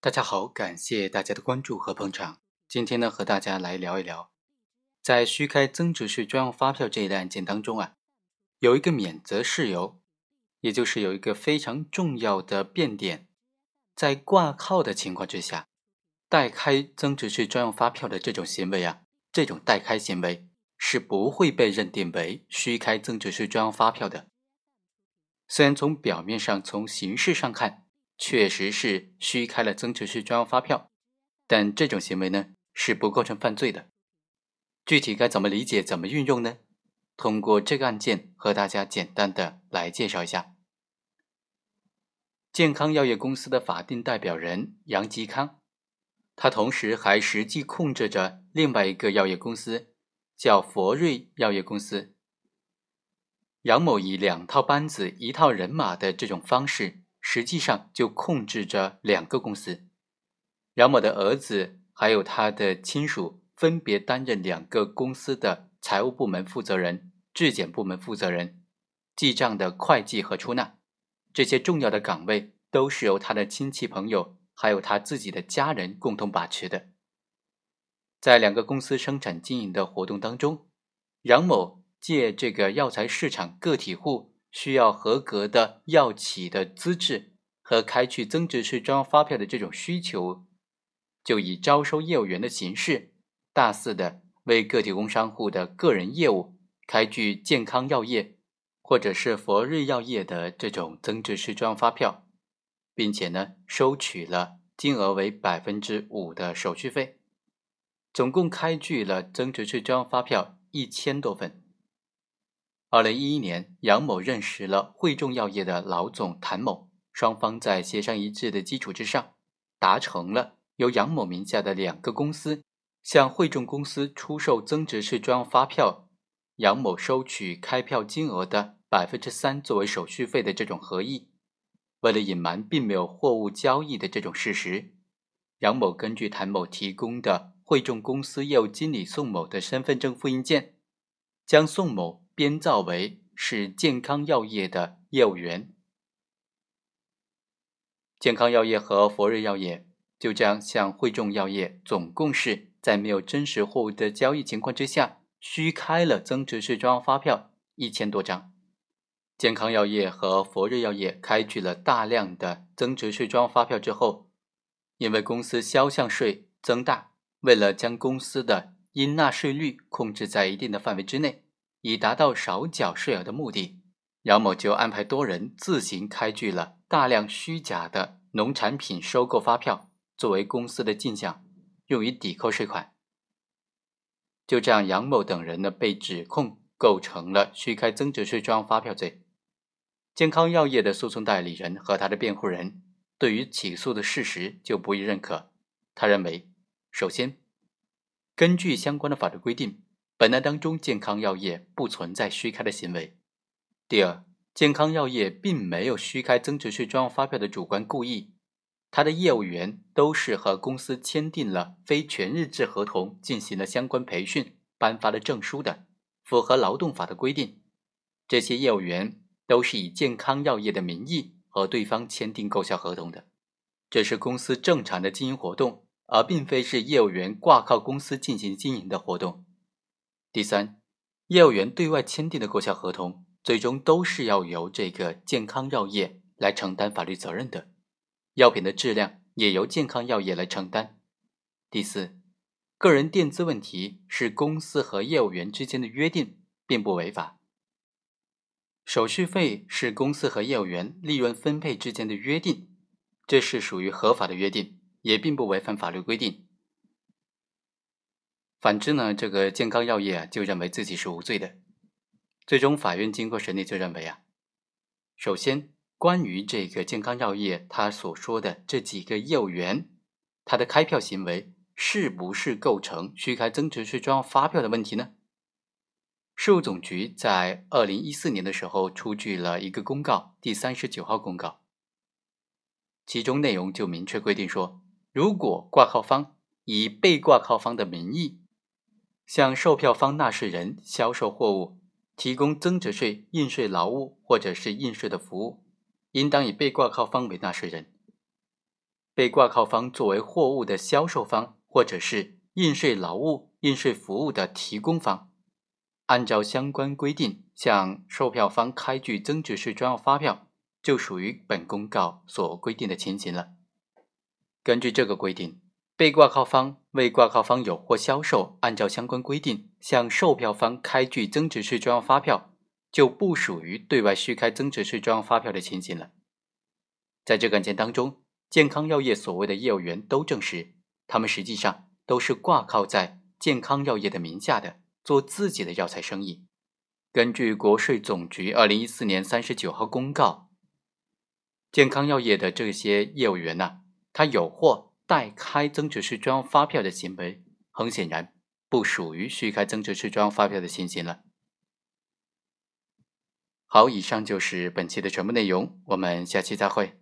大家好，感谢大家的关注和捧场。今天呢，和大家来聊一聊，在虚开增值税专用发票这一类案件当中啊，有一个免责事由，也就是有一个非常重要的变点，在挂靠的情况之下，代开增值税专用发票的这种行为啊，这种代开行为是不会被认定为虚开增值税专用发票的。虽然从表面上、从形式上看，确实是虚开了增值税专用发票，但这种行为呢？是不构成犯罪的。具体该怎么理解、怎么运用呢？通过这个案件和大家简单的来介绍一下。健康药业公司的法定代表人杨吉康，他同时还实际控制着另外一个药业公司，叫佛瑞药业公司。杨某以两套班子、一套人马的这种方式，实际上就控制着两个公司。杨某的儿子。还有他的亲属分别担任两个公司的财务部门负责人、质检部门负责人、记账的会计和出纳，这些重要的岗位都是由他的亲戚朋友还有他自己的家人共同把持的。在两个公司生产经营的活动当中，杨某借这个药材市场个体户需要合格的药企的资质和开具增值税专用发票的这种需求。就以招收业务员的形式，大肆的为个体工商户的个人业务开具健康药业或者是佛瑞药业的这种增值税专用发票，并且呢收取了金额为百分之五的手续费，总共开具了增值税专用发票一千多份。二零一一年，杨某认识了汇众药业的老总谭某，双方在协商一致的基础之上，达成了。由杨某名下的两个公司向汇众公司出售增值税专用发票，杨某收取开票金额的百分之三作为手续费的这种合意。为了隐瞒并没有货物交易的这种事实，杨某根据谭某提供的汇众公司业务经理宋某的身份证复印件，将宋某编造为是健康药业的业务员。健康药业和佛瑞药业。就这样向汇众药业总共是在没有真实货物的交易情况之下，虚开了增值税专用发票一千多张。健康药业和佛瑞药业开具了大量的增值税专用发票之后，因为公司销项税增大，为了将公司的应纳税率控制在一定的范围之内，以达到少缴税额的目的，杨某就安排多人自行开具了大量虚假的农产品收购发票。作为公司的进项，用于抵扣税款。就这样，杨某等人呢被指控构成了虚开增值税专用发票罪。健康药业的诉讼代理人和他的辩护人对于起诉的事实就不予认可。他认为，首先，根据相关的法律规定，本案当中健康药业不存在虚开的行为；第二，健康药业并没有虚开增值税专用发票的主观故意。他的业务员都是和公司签订了非全日制合同，进行了相关培训，颁发了证书的，符合劳动法的规定。这些业务员都是以健康药业的名义和对方签订购销合同的，这是公司正常的经营活动，而并非是业务员挂靠公司进行经营的活动。第三，业务员对外签订的购销合同，最终都是要由这个健康药业来承担法律责任的。药品的质量也由健康药业来承担。第四，个人垫资问题是公司和业务员之间的约定，并不违法。手续费是公司和业务员利润分配之间的约定，这是属于合法的约定，也并不违反法律规定。反之呢，这个健康药业啊就认为自己是无罪的。最终，法院经过审理就认为啊，首先。关于这个健康药业，他所说的这几个业务员，他的开票行为是不是构成虚开增值税专用发票的问题呢？税务总局在二零一四年的时候出具了一个公告，第三十九号公告，其中内容就明确规定说，如果挂靠方以被挂靠方的名义向售票方纳税人销售货物，提供增值税应税劳务或者是应税的服务。应当以被挂靠方为纳税人，被挂靠方作为货物的销售方，或者是应税劳务、应税服务的提供方，按照相关规定向售票方开具增值税专用发票，就属于本公告所规定的情形了。根据这个规定，被挂靠方为挂靠方有货销售，按照相关规定向售票方开具增值税专用发票，就不属于对外虚开增值税专用发票的情形了。在这个案件当中，健康药业所谓的业务员都证实，他们实际上都是挂靠在健康药业的名下的，做自己的药材生意。根据国税总局二零一四年三十九号公告，健康药业的这些业务员呢？他有货代开增值税专用发票的行为，很显然不属于虚开增值税专用发票的情形了。好，以上就是本期的全部内容，我们下期再会。